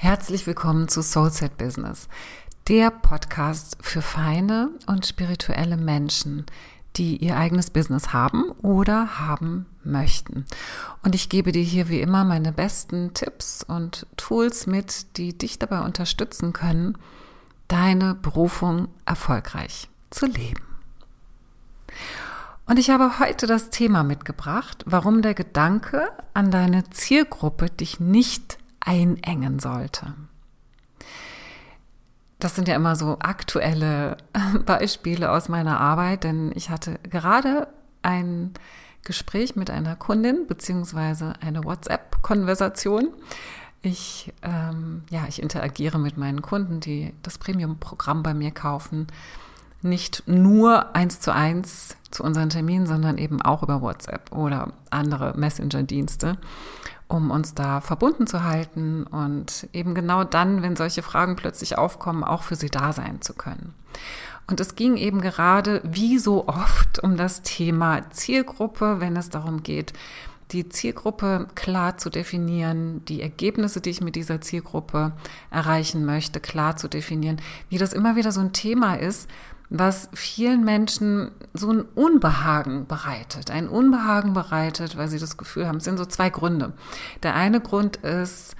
Herzlich willkommen zu Soulset Business, der Podcast für feine und spirituelle Menschen, die ihr eigenes Business haben oder haben möchten. Und ich gebe dir hier wie immer meine besten Tipps und Tools mit, die dich dabei unterstützen können, deine Berufung erfolgreich zu leben. Und ich habe heute das Thema mitgebracht, warum der Gedanke an deine Zielgruppe dich nicht einengen sollte. Das sind ja immer so aktuelle Beispiele aus meiner Arbeit, denn ich hatte gerade ein Gespräch mit einer Kundin beziehungsweise eine WhatsApp-Konversation. Ich, ähm, ja, ich interagiere mit meinen Kunden, die das Premium-Programm bei mir kaufen, nicht nur eins zu eins zu unseren Terminen, sondern eben auch über WhatsApp oder andere Messenger-Dienste um uns da verbunden zu halten und eben genau dann, wenn solche Fragen plötzlich aufkommen, auch für sie da sein zu können. Und es ging eben gerade, wie so oft, um das Thema Zielgruppe, wenn es darum geht, die Zielgruppe klar zu definieren, die Ergebnisse, die ich mit dieser Zielgruppe erreichen möchte, klar zu definieren, wie das immer wieder so ein Thema ist, was vielen Menschen so ein Unbehagen bereitet. Ein Unbehagen bereitet, weil sie das Gefühl haben, es sind so zwei Gründe. Der eine Grund ist,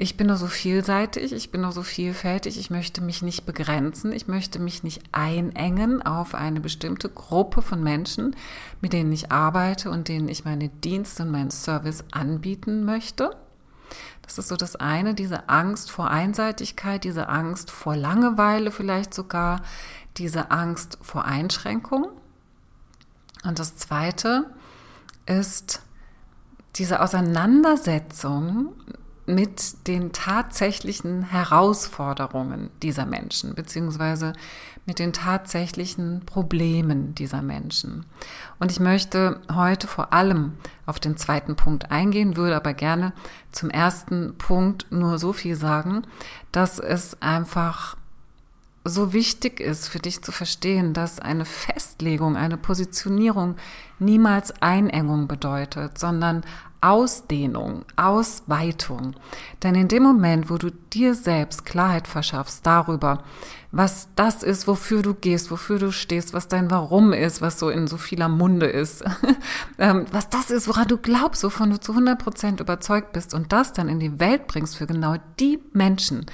ich bin nur so vielseitig, ich bin nur so vielfältig, ich möchte mich nicht begrenzen, ich möchte mich nicht einengen auf eine bestimmte Gruppe von Menschen, mit denen ich arbeite und denen ich meine Dienste und meinen Service anbieten möchte. Das ist so das eine, diese Angst vor Einseitigkeit, diese Angst vor Langeweile vielleicht sogar, diese Angst vor Einschränkung. Und das Zweite ist diese Auseinandersetzung mit den tatsächlichen Herausforderungen dieser Menschen, beziehungsweise mit den tatsächlichen Problemen dieser Menschen. Und ich möchte heute vor allem auf den zweiten Punkt eingehen, würde aber gerne zum ersten Punkt nur so viel sagen, dass es einfach so wichtig ist für dich zu verstehen, dass eine Festlegung, eine Positionierung niemals Einengung bedeutet, sondern Ausdehnung, Ausweitung. Denn in dem Moment, wo du dir selbst Klarheit verschaffst darüber, was das ist, wofür du gehst, wofür du stehst, was dein Warum ist, was so in so vieler Munde ist, ähm, was das ist, woran du glaubst, wovon du zu 100 Prozent überzeugt bist und das dann in die Welt bringst für genau die Menschen,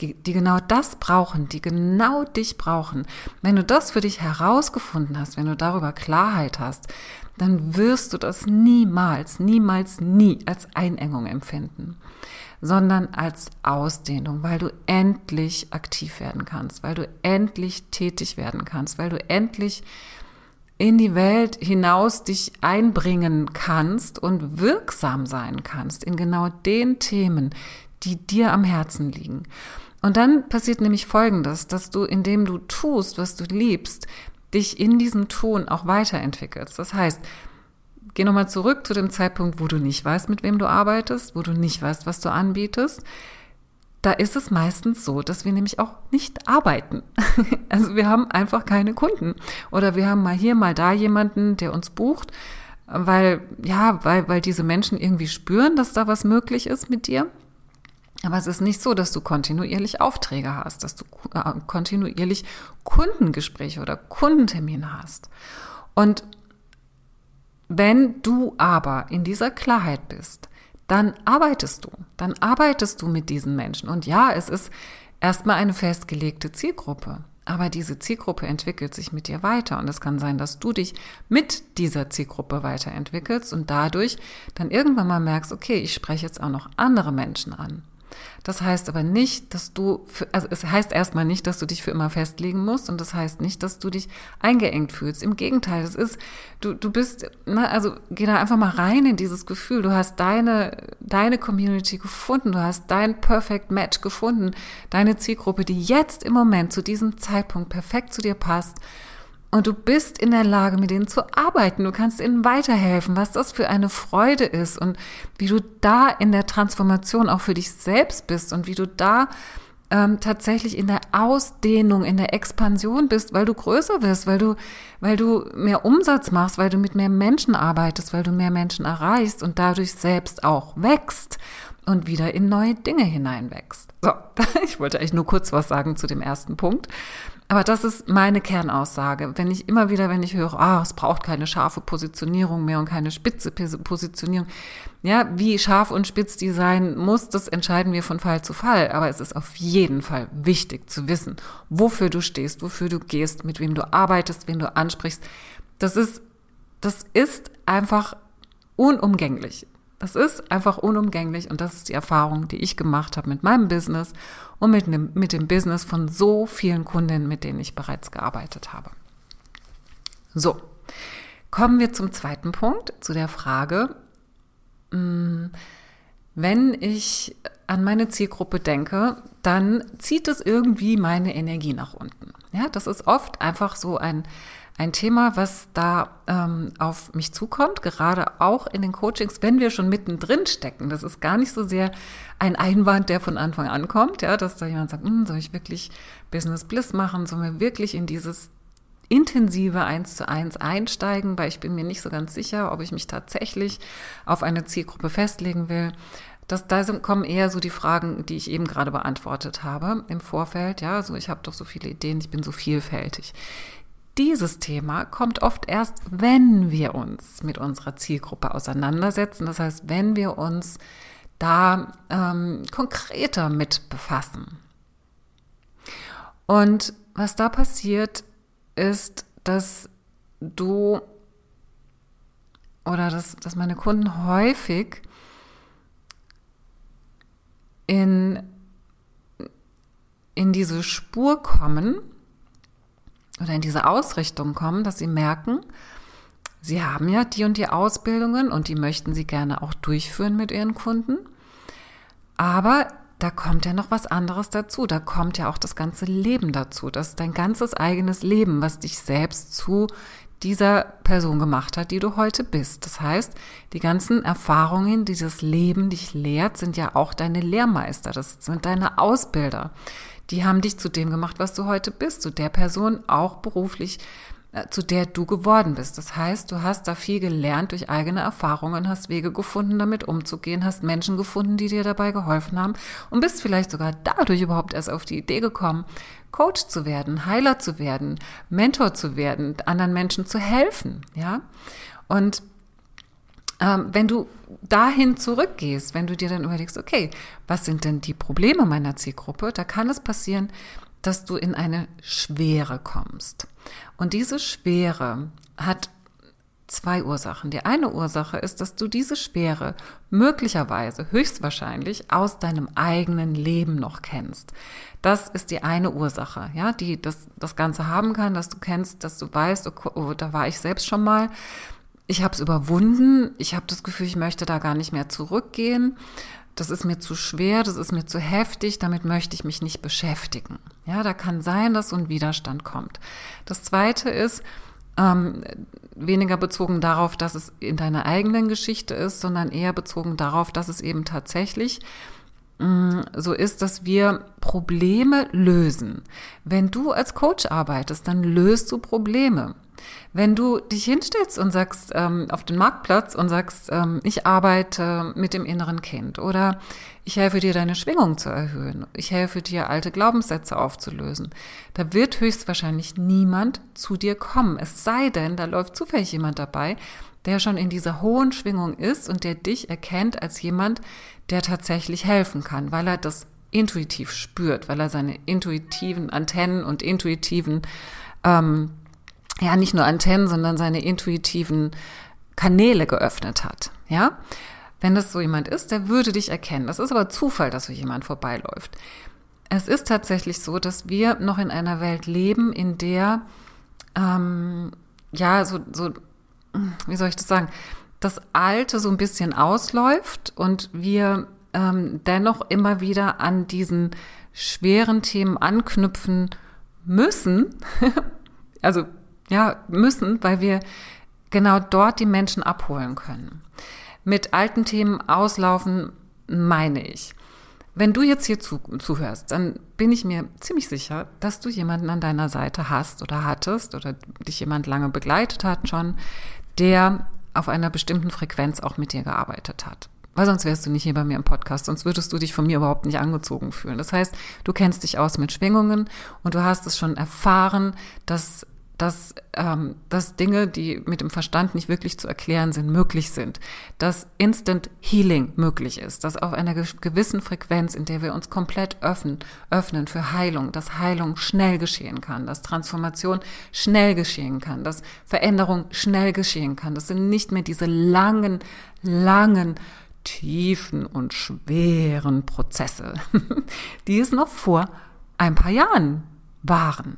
die genau das brauchen, die genau dich brauchen. Wenn du das für dich herausgefunden hast, wenn du darüber Klarheit hast, dann wirst du das niemals, niemals, nie als Einengung empfinden, sondern als Ausdehnung, weil du endlich aktiv werden kannst, weil du endlich tätig werden kannst, weil du endlich in die Welt hinaus dich einbringen kannst und wirksam sein kannst in genau den Themen, die dir am Herzen liegen. Und dann passiert nämlich Folgendes, dass du, indem du tust, was du liebst, dich in diesem Tun auch weiterentwickelst. Das heißt, geh nochmal zurück zu dem Zeitpunkt, wo du nicht weißt, mit wem du arbeitest, wo du nicht weißt, was du anbietest. Da ist es meistens so, dass wir nämlich auch nicht arbeiten. Also wir haben einfach keine Kunden. Oder wir haben mal hier, mal da jemanden, der uns bucht, weil, ja, weil, weil diese Menschen irgendwie spüren, dass da was möglich ist mit dir. Aber es ist nicht so, dass du kontinuierlich Aufträge hast, dass du äh, kontinuierlich Kundengespräche oder Kundentermine hast. Und wenn du aber in dieser Klarheit bist, dann arbeitest du, dann arbeitest du mit diesen Menschen. Und ja, es ist erstmal eine festgelegte Zielgruppe. Aber diese Zielgruppe entwickelt sich mit dir weiter und es kann sein, dass du dich mit dieser Zielgruppe weiterentwickelst und dadurch dann irgendwann mal merkst, okay, ich spreche jetzt auch noch andere Menschen an. Das heißt aber nicht, dass du, für, also es heißt erstmal nicht, dass du dich für immer festlegen musst und das heißt nicht, dass du dich eingeengt fühlst. Im Gegenteil, das ist, du, du bist, na, also geh da einfach mal rein in dieses Gefühl. Du hast deine, deine Community gefunden, du hast dein Perfect Match gefunden, deine Zielgruppe, die jetzt im Moment zu diesem Zeitpunkt perfekt zu dir passt und du bist in der Lage, mit denen zu arbeiten. Du kannst ihnen weiterhelfen, was das für eine Freude ist und wie du da in der Transformation auch für dich selbst bist und wie du da ähm, tatsächlich in der Ausdehnung, in der Expansion bist, weil du größer wirst, weil du, weil du mehr Umsatz machst, weil du mit mehr Menschen arbeitest, weil du mehr Menschen erreichst und dadurch selbst auch wächst. und wieder in neue Dinge hineinwächst. So, ich wollte eigentlich nur kurz was sagen zu dem ersten Punkt. Aber das ist meine Kernaussage. Wenn ich immer wieder, wenn ich höre, ah, es braucht keine scharfe Positionierung mehr und keine spitze Positionierung. Ja, wie scharf und spitz die sein muss, das entscheiden wir von Fall zu Fall. Aber es ist auf jeden Fall wichtig zu wissen, wofür du stehst, wofür du gehst, mit wem du arbeitest, wen du ansprichst. Das ist, das ist einfach unumgänglich. Das ist einfach unumgänglich und das ist die Erfahrung, die ich gemacht habe mit meinem Business und mit dem, mit dem Business von so vielen Kundinnen, mit denen ich bereits gearbeitet habe. So, kommen wir zum zweiten Punkt, zu der Frage, mm, wenn ich an meine Zielgruppe denke, dann zieht es irgendwie meine Energie nach unten. Ja, das ist oft einfach so ein ein Thema, was da ähm, auf mich zukommt, gerade auch in den Coachings, wenn wir schon mittendrin stecken. Das ist gar nicht so sehr ein Einwand, der von Anfang an kommt, ja, dass da jemand sagt, hm, soll ich wirklich Business Bliss machen, sollen wir wirklich in dieses intensive eins zu eins einsteigen, weil ich bin mir nicht so ganz sicher, ob ich mich tatsächlich auf eine Zielgruppe festlegen will. Das, da kommen eher so die Fragen, die ich eben gerade beantwortet habe im Vorfeld. Ja, so ich habe doch so viele Ideen, ich bin so vielfältig. Dieses Thema kommt oft erst, wenn wir uns mit unserer Zielgruppe auseinandersetzen. Das heißt, wenn wir uns da ähm, konkreter mit befassen. Und was da passiert, ist, dass du oder dass, dass meine Kunden häufig in, in diese Spur kommen, oder in diese Ausrichtung kommen, dass sie merken, sie haben ja die und die Ausbildungen und die möchten sie gerne auch durchführen mit ihren Kunden. Aber da kommt ja noch was anderes dazu. Da kommt ja auch das ganze Leben dazu. Das ist dein ganzes eigenes Leben, was dich selbst zu dieser Person gemacht hat, die du heute bist. Das heißt, die ganzen Erfahrungen, dieses Leben dich lehrt, sind ja auch deine Lehrmeister. Das sind deine Ausbilder die haben dich zu dem gemacht, was du heute bist, zu der Person auch beruflich, zu der du geworden bist. Das heißt, du hast da viel gelernt durch eigene Erfahrungen, hast Wege gefunden, damit umzugehen, hast Menschen gefunden, die dir dabei geholfen haben und bist vielleicht sogar dadurch überhaupt erst auf die Idee gekommen, Coach zu werden, Heiler zu werden, Mentor zu werden, anderen Menschen zu helfen, ja? Und ähm, wenn du dahin zurückgehst, wenn du dir dann überlegst, okay, was sind denn die Probleme meiner Zielgruppe, da kann es passieren, dass du in eine Schwere kommst. Und diese Schwere hat zwei Ursachen. Die eine Ursache ist, dass du diese Schwere möglicherweise, höchstwahrscheinlich aus deinem eigenen Leben noch kennst. Das ist die eine Ursache, ja, die das, das Ganze haben kann, dass du kennst, dass du weißt, okay, oh, da war ich selbst schon mal ich habe es überwunden. Ich habe das Gefühl, ich möchte da gar nicht mehr zurückgehen. Das ist mir zu schwer, das ist mir zu heftig, damit möchte ich mich nicht beschäftigen. Ja, da kann sein, dass so ein Widerstand kommt. Das zweite ist, ähm, weniger bezogen darauf, dass es in deiner eigenen Geschichte ist, sondern eher bezogen darauf, dass es eben tatsächlich mm, so ist, dass wir Probleme lösen. Wenn du als Coach arbeitest, dann löst du Probleme. Wenn du dich hinstellst und sagst ähm, auf den Marktplatz und sagst, ähm, ich arbeite mit dem inneren Kind oder ich helfe dir, deine Schwingung zu erhöhen, ich helfe dir, alte Glaubenssätze aufzulösen, da wird höchstwahrscheinlich niemand zu dir kommen. Es sei denn, da läuft zufällig jemand dabei, der schon in dieser hohen Schwingung ist und der dich erkennt als jemand, der tatsächlich helfen kann, weil er das intuitiv spürt, weil er seine intuitiven Antennen und intuitiven ähm, ja nicht nur Antennen, sondern seine intuitiven Kanäle geöffnet hat. Ja, wenn das so jemand ist, der würde dich erkennen. Das ist aber Zufall, dass so jemand vorbeiläuft. Es ist tatsächlich so, dass wir noch in einer Welt leben, in der ähm, ja so so wie soll ich das sagen, das Alte so ein bisschen ausläuft und wir ähm, dennoch immer wieder an diesen schweren Themen anknüpfen müssen. also ja, müssen, weil wir genau dort die Menschen abholen können. Mit alten Themen auslaufen, meine ich. Wenn du jetzt hier zu, zuhörst, dann bin ich mir ziemlich sicher, dass du jemanden an deiner Seite hast oder hattest oder dich jemand lange begleitet hat schon, der auf einer bestimmten Frequenz auch mit dir gearbeitet hat. Weil sonst wärst du nicht hier bei mir im Podcast, sonst würdest du dich von mir überhaupt nicht angezogen fühlen. Das heißt, du kennst dich aus mit Schwingungen und du hast es schon erfahren, dass dass, ähm, dass Dinge, die mit dem Verstand nicht wirklich zu erklären sind, möglich sind, dass Instant Healing möglich ist, dass auf einer gewissen Frequenz, in der wir uns komplett öffnen, öffnen für Heilung, dass Heilung schnell geschehen kann, dass Transformation schnell geschehen kann, dass Veränderung schnell geschehen kann. Das sind nicht mehr diese langen, langen, tiefen und schweren Prozesse, die es noch vor ein paar Jahren waren.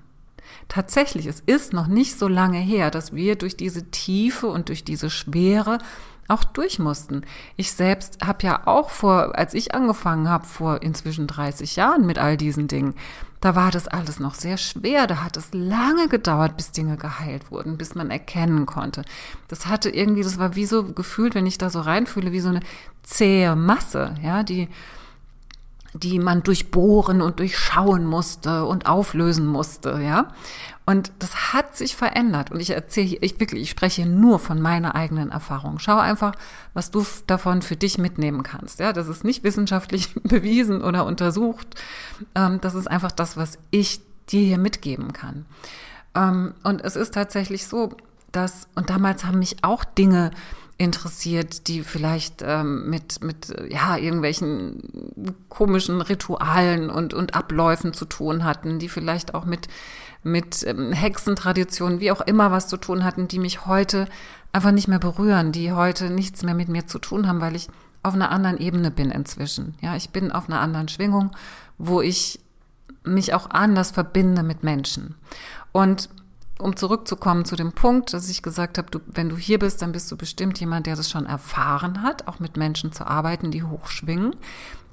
Tatsächlich, es ist noch nicht so lange her, dass wir durch diese Tiefe und durch diese Schwere auch durch mussten. Ich selbst habe ja auch vor, als ich angefangen habe, vor inzwischen 30 Jahren mit all diesen Dingen, da war das alles noch sehr schwer. Da hat es lange gedauert, bis Dinge geheilt wurden, bis man erkennen konnte. Das hatte irgendwie, das war wie so gefühlt, wenn ich da so reinfühle, wie so eine zähe Masse, ja, die, die man durchbohren und durchschauen musste und auflösen musste, ja. Und das hat sich verändert. Und ich erzähle, ich wirklich, ich spreche nur von meiner eigenen Erfahrung. Schau einfach, was du davon für dich mitnehmen kannst. Ja, das ist nicht wissenschaftlich bewiesen oder untersucht. Ähm, das ist einfach das, was ich dir hier mitgeben kann. Ähm, und es ist tatsächlich so, dass, und damals haben mich auch Dinge interessiert, die vielleicht ähm, mit, mit ja, irgendwelchen komischen Ritualen und, und Abläufen zu tun hatten, die vielleicht auch mit, mit ähm, Hexentraditionen, wie auch immer was zu tun hatten, die mich heute einfach nicht mehr berühren, die heute nichts mehr mit mir zu tun haben, weil ich auf einer anderen Ebene bin inzwischen. Ja, ich bin auf einer anderen Schwingung, wo ich mich auch anders verbinde mit Menschen. Und um zurückzukommen zu dem Punkt, dass ich gesagt habe, du, wenn du hier bist, dann bist du bestimmt jemand, der das schon erfahren hat, auch mit Menschen zu arbeiten, die hochschwingen,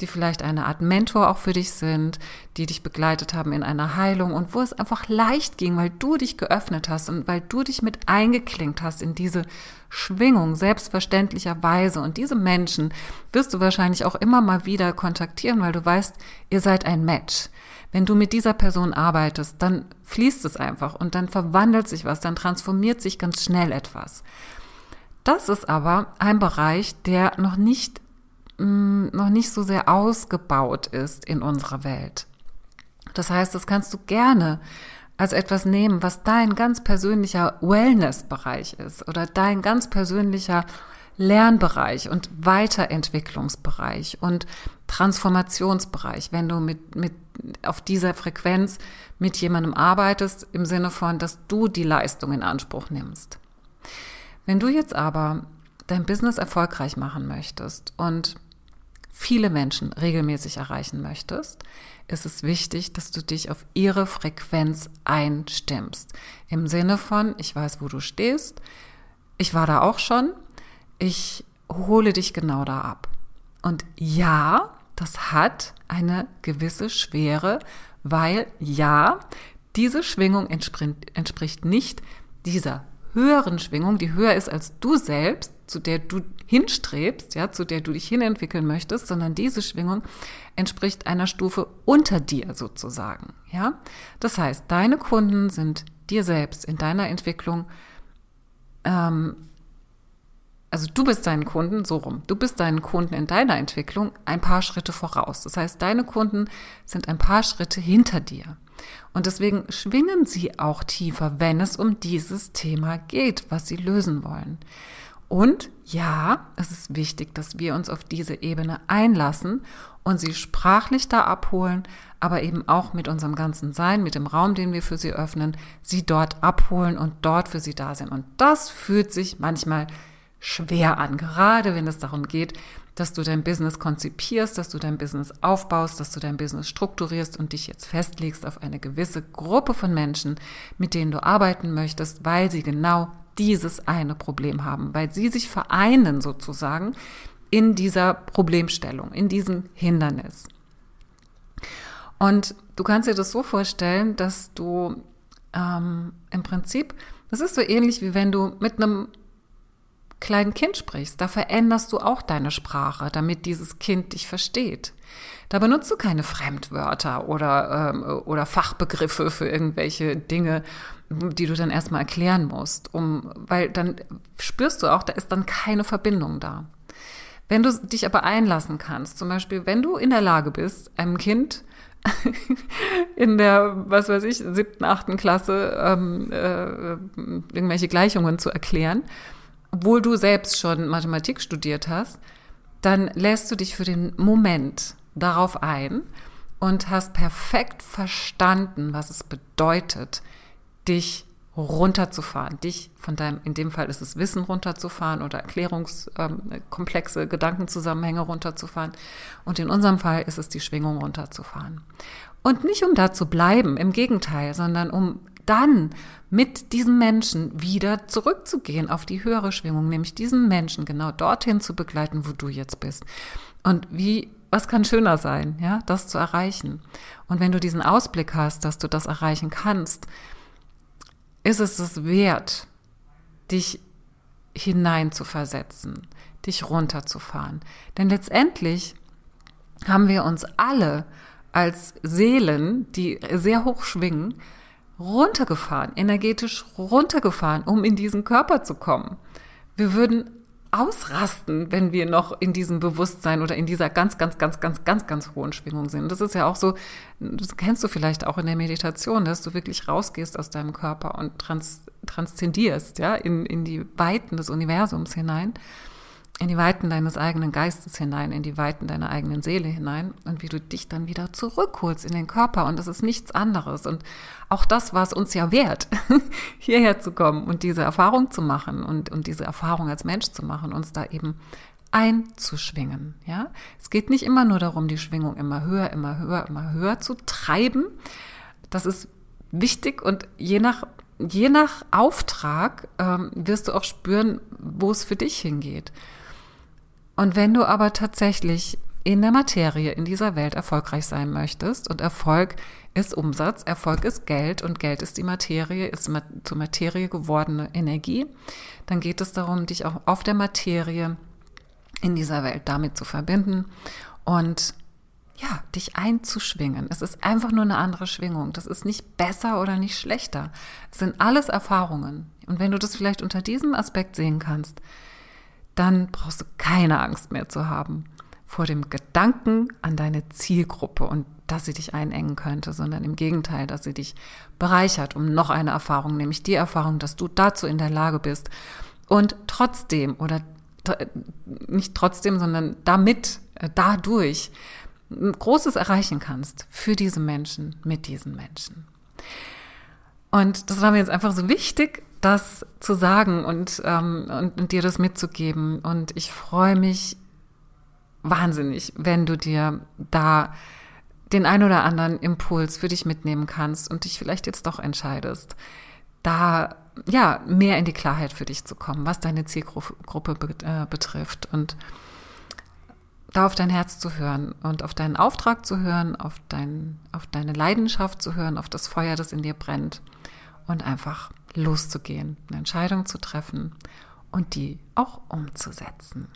die vielleicht eine Art Mentor auch für dich sind, die dich begleitet haben in einer Heilung und wo es einfach leicht ging, weil du dich geöffnet hast und weil du dich mit eingeklinkt hast in diese Schwingung, selbstverständlicherweise. Und diese Menschen wirst du wahrscheinlich auch immer mal wieder kontaktieren, weil du weißt, ihr seid ein Match. Wenn du mit dieser Person arbeitest, dann fließt es einfach und dann verwandelt sich was, dann transformiert sich ganz schnell etwas. Das ist aber ein Bereich, der noch nicht, mh, mm, noch nicht so sehr ausgebaut ist in unserer Welt. Das heißt, das kannst du gerne als etwas nehmen, was dein ganz persönlicher Wellness-Bereich ist oder dein ganz persönlicher Lernbereich und Weiterentwicklungsbereich und Transformationsbereich, wenn du mit, mit auf dieser Frequenz mit jemandem arbeitest, im Sinne von, dass du die Leistung in Anspruch nimmst. Wenn du jetzt aber dein Business erfolgreich machen möchtest und viele Menschen regelmäßig erreichen möchtest, ist es wichtig, dass du dich auf ihre Frequenz einstimmst. Im Sinne von, ich weiß, wo du stehst, ich war da auch schon, ich hole dich genau da ab. Und ja, das hat eine gewisse Schwere, weil ja, diese Schwingung entspricht, nicht dieser höheren Schwingung, die höher ist als du selbst, zu der du hinstrebst, ja, zu der du dich hinentwickeln möchtest, sondern diese Schwingung entspricht einer Stufe unter dir sozusagen, ja. Das heißt, deine Kunden sind dir selbst in deiner Entwicklung ähm, also du bist deinen Kunden, so rum, du bist deinen Kunden in deiner Entwicklung ein paar Schritte voraus. Das heißt, deine Kunden sind ein paar Schritte hinter dir. Und deswegen schwingen sie auch tiefer, wenn es um dieses Thema geht, was sie lösen wollen. Und ja, es ist wichtig, dass wir uns auf diese Ebene einlassen und sie sprachlich da abholen, aber eben auch mit unserem ganzen Sein, mit dem Raum, den wir für sie öffnen, sie dort abholen und dort für sie da sind. Und das fühlt sich manchmal schwer an, gerade wenn es darum geht, dass du dein Business konzipierst, dass du dein Business aufbaust, dass du dein Business strukturierst und dich jetzt festlegst auf eine gewisse Gruppe von Menschen, mit denen du arbeiten möchtest, weil sie genau dieses eine Problem haben, weil sie sich vereinen sozusagen in dieser Problemstellung, in diesem Hindernis. Und du kannst dir das so vorstellen, dass du ähm, im Prinzip, das ist so ähnlich wie wenn du mit einem kleinen Kind sprichst. Da veränderst du auch deine Sprache, damit dieses Kind dich versteht. Da benutzt du keine Fremdwörter oder, ähm, oder Fachbegriffe für irgendwelche Dinge, die du dann erstmal erklären musst, um, weil dann spürst du auch, da ist dann keine Verbindung da. Wenn du dich aber einlassen kannst, zum Beispiel, wenn du in der Lage bist, einem Kind in der, was weiß ich, siebten, achten Klasse ähm, äh, irgendwelche Gleichungen zu erklären, obwohl du selbst schon Mathematik studiert hast, dann lässt du dich für den Moment darauf ein und hast perfekt verstanden, was es bedeutet, dich runterzufahren, dich von deinem, in dem Fall ist es Wissen runterzufahren oder erklärungskomplexe ähm, Gedankenzusammenhänge runterzufahren. Und in unserem Fall ist es die Schwingung runterzufahren. Und nicht um da zu bleiben, im Gegenteil, sondern um dann mit diesem Menschen wieder zurückzugehen auf die höhere Schwingung, nämlich diesen Menschen genau dorthin zu begleiten, wo du jetzt bist. Und wie, was kann schöner sein, ja, das zu erreichen? Und wenn du diesen Ausblick hast, dass du das erreichen kannst, ist es es wert, dich hinein zu versetzen, dich runterzufahren. Denn letztendlich haben wir uns alle als Seelen, die sehr hoch schwingen, runtergefahren, energetisch runtergefahren, um in diesen Körper zu kommen. Wir würden ausrasten, wenn wir noch in diesem Bewusstsein oder in dieser ganz, ganz, ganz, ganz, ganz, ganz hohen Schwingung sind. Das ist ja auch so, das kennst du vielleicht auch in der Meditation, dass du wirklich rausgehst aus deinem Körper und trans, transzendierst, ja, in, in die Weiten des Universums hinein in die Weiten deines eigenen Geistes hinein, in die Weiten deiner eigenen Seele hinein und wie du dich dann wieder zurückholst in den Körper. Und das ist nichts anderes. Und auch das war es uns ja wert, hierher zu kommen und diese Erfahrung zu machen und, und diese Erfahrung als Mensch zu machen, uns da eben einzuschwingen. Ja, es geht nicht immer nur darum, die Schwingung immer höher, immer höher, immer höher zu treiben. Das ist wichtig und je nach je nach Auftrag ähm, wirst du auch spüren, wo es für dich hingeht. Und wenn du aber tatsächlich in der Materie, in dieser Welt erfolgreich sein möchtest und Erfolg ist Umsatz, Erfolg ist Geld und Geld ist die Materie, ist zur Materie gewordene Energie, dann geht es darum, dich auch auf der Materie in dieser Welt damit zu verbinden und ja, dich einzuschwingen. Es ist einfach nur eine andere Schwingung. Das ist nicht besser oder nicht schlechter. Es sind alles Erfahrungen. Und wenn du das vielleicht unter diesem Aspekt sehen kannst, dann brauchst du keine Angst mehr zu haben vor dem Gedanken an deine Zielgruppe und dass sie dich einengen könnte, sondern im Gegenteil, dass sie dich bereichert um noch eine Erfahrung, nämlich die Erfahrung, dass du dazu in der Lage bist und trotzdem oder nicht trotzdem, sondern damit, äh, dadurch Großes erreichen kannst für diese Menschen, mit diesen Menschen. Und das war mir jetzt einfach so wichtig, das zu sagen und, ähm, und, und dir das mitzugeben. Und ich freue mich wahnsinnig, wenn du dir da den ein oder anderen Impuls für dich mitnehmen kannst und dich vielleicht jetzt doch entscheidest, da ja mehr in die Klarheit für dich zu kommen, was deine Zielgruppe äh, betrifft und da auf dein Herz zu hören und auf deinen Auftrag zu hören, auf, dein, auf deine Leidenschaft zu hören, auf das Feuer, das in dir brennt und einfach loszugehen, eine Entscheidung zu treffen und die auch umzusetzen.